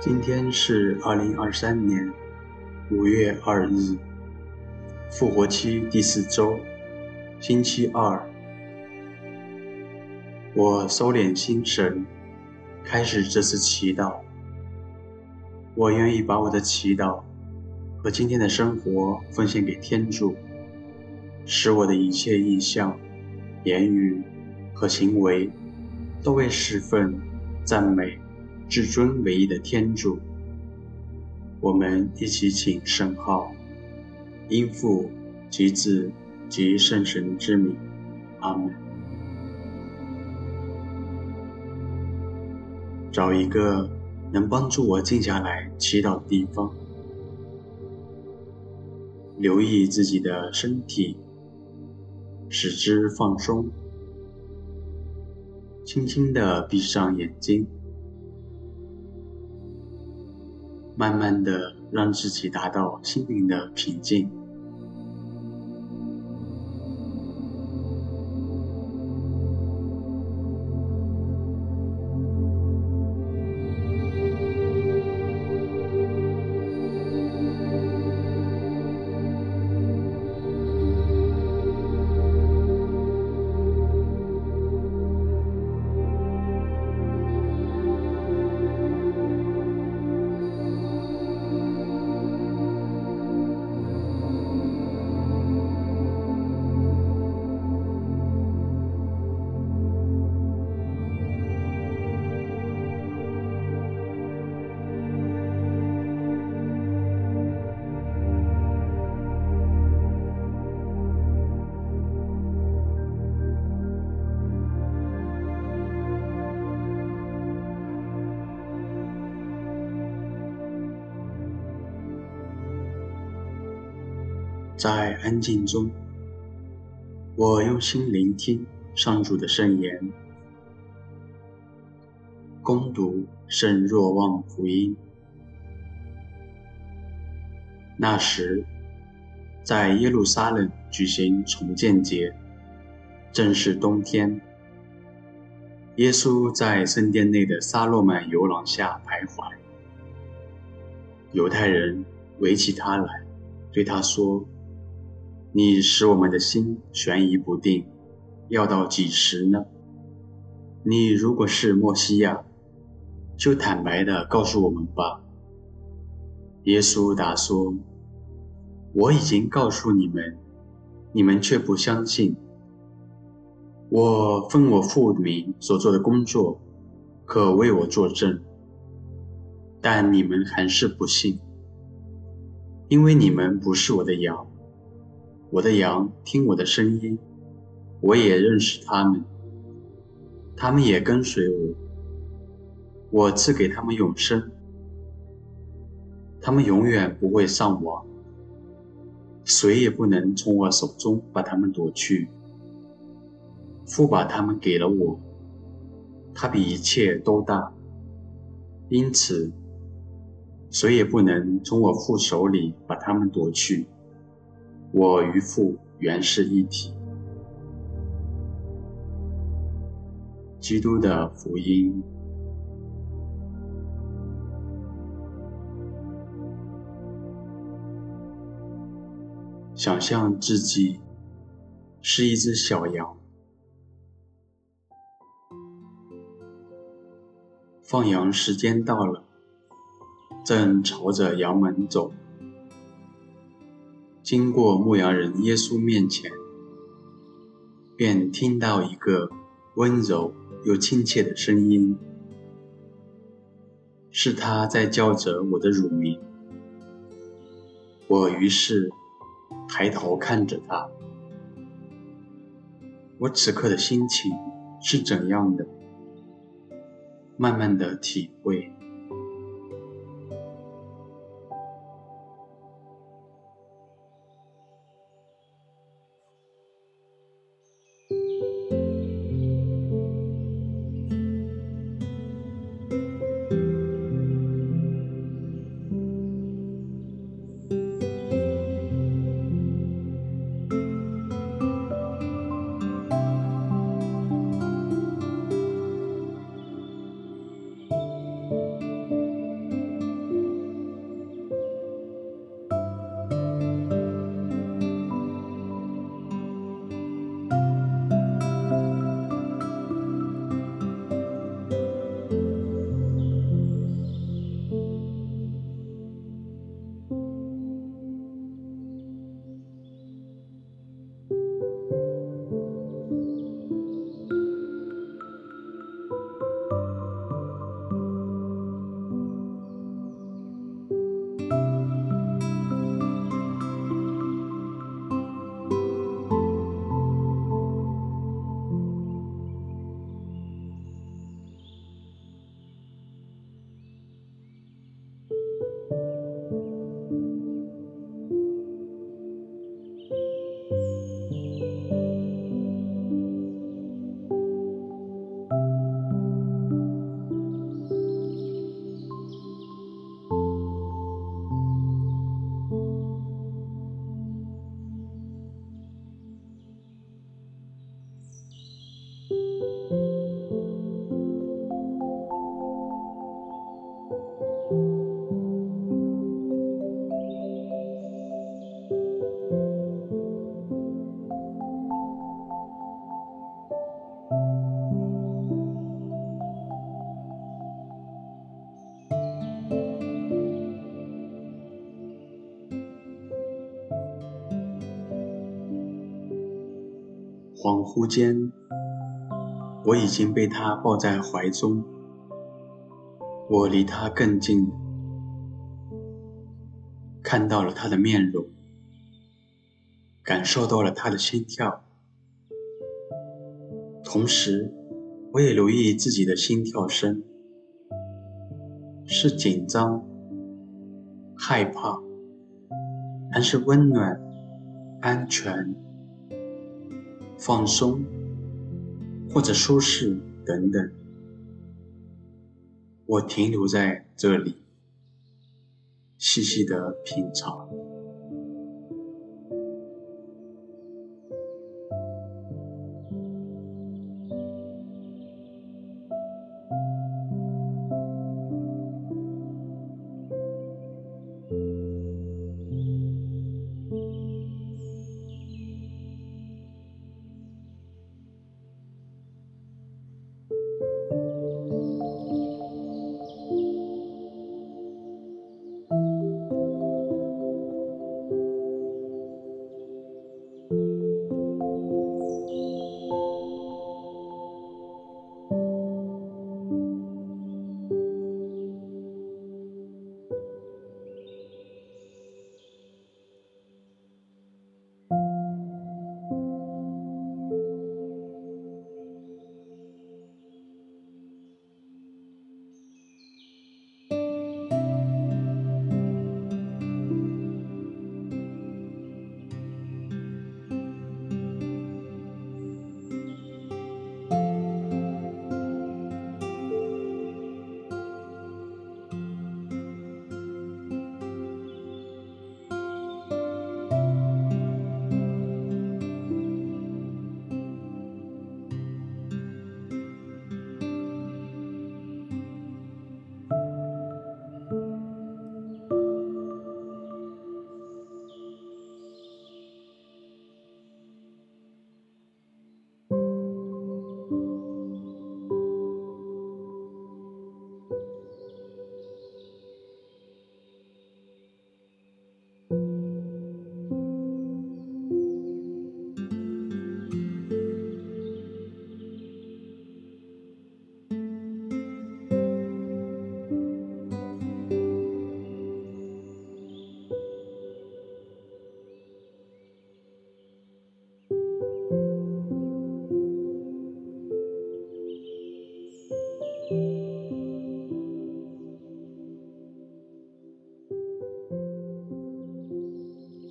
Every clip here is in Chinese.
今天是二零二三年五月二日，复活期第四周，星期二。我收敛心神，开始这次祈祷。我愿意把我的祈祷和今天的生活奉献给天主，使我的一切意向、言语和行为都为侍奉、赞美。至尊唯一的天主，我们一起请圣号，因父及子及圣神之名，阿门。找一个能帮助我静下来祈祷的地方，留意自己的身体，使之放松，轻轻地闭上眼睛。慢慢的，让自己达到心灵的平静。在安静中，我用心聆听上主的圣言，恭读圣若望福音。那时，在耶路撒冷举行重建节，正是冬天。耶稣在圣殿内的撒洛满游廊下徘徊，犹太人围起他来，对他说。你使我们的心悬疑不定，要到几时呢？你如果是默西亚，就坦白的告诉我们吧。耶稣答说：“我已经告诉你们，你们却不相信。我奉我父名所做的工作，可为我作证，但你们还是不信，因为你们不是我的羊。”我的羊听我的声音，我也认识他们，他们也跟随我。我赐给他们永生，他们永远不会丧亡，谁也不能从我手中把他们夺去。父把他们给了我，他比一切都大，因此谁也不能从我父手里把他们夺去。我与父原是一体。基督的福音。想象自己是一只小羊，放羊时间到了，正朝着羊门走。经过牧羊人耶稣面前，便听到一个温柔又亲切的声音，是他在叫着我的乳名。我于是抬头看着他，我此刻的心情是怎样的？慢慢的体会。恍惚间，我已经被他抱在怀中，我离他更近，看到了他的面容，感受到了他的心跳，同时，我也留意自己的心跳声，是紧张、害怕，还是温暖、安全？放松，或者舒适等等，我停留在这里，细细的品尝。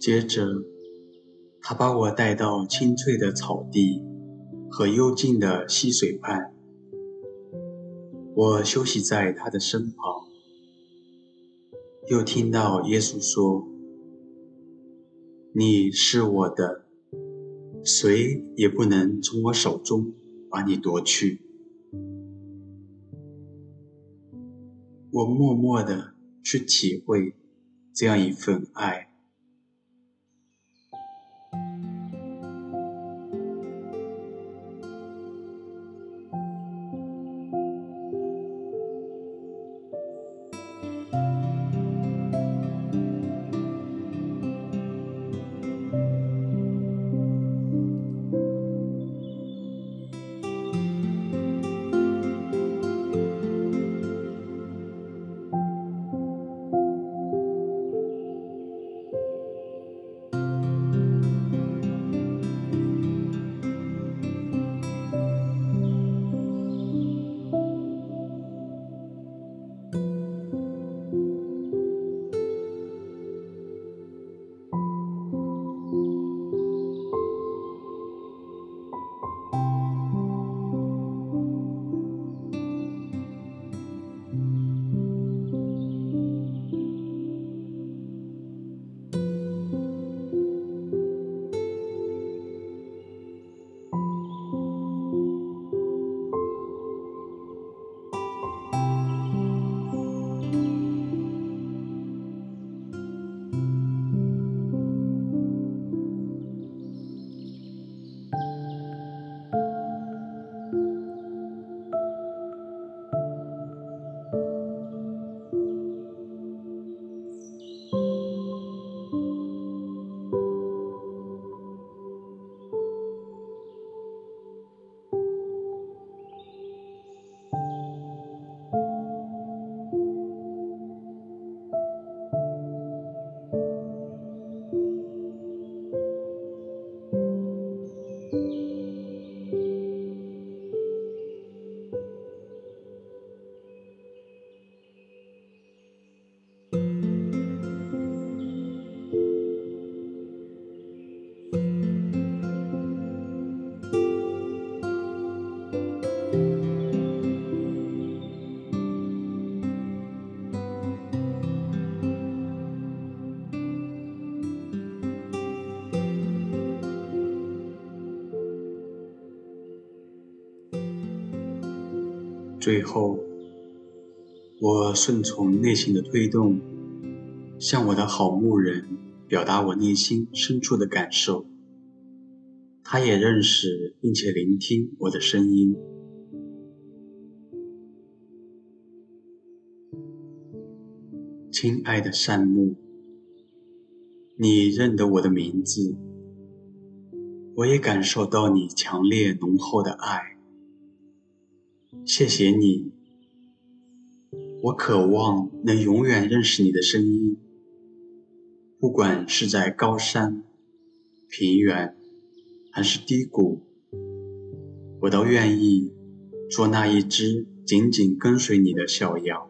接着，他把我带到青翠的草地和幽静的溪水畔。我休息在他的身旁，又听到耶稣说：“你是我的，谁也不能从我手中把你夺去。”我默默地去体会这样一份爱。最后，我顺从内心的推动，向我的好牧人表达我内心深处的感受。他也认识并且聆听我的声音。亲爱的善牧，你认得我的名字，我也感受到你强烈浓厚的爱。谢谢你，我渴望能永远认识你的声音，不管是在高山、平原，还是低谷，我都愿意做那一只紧紧跟随你的小羊。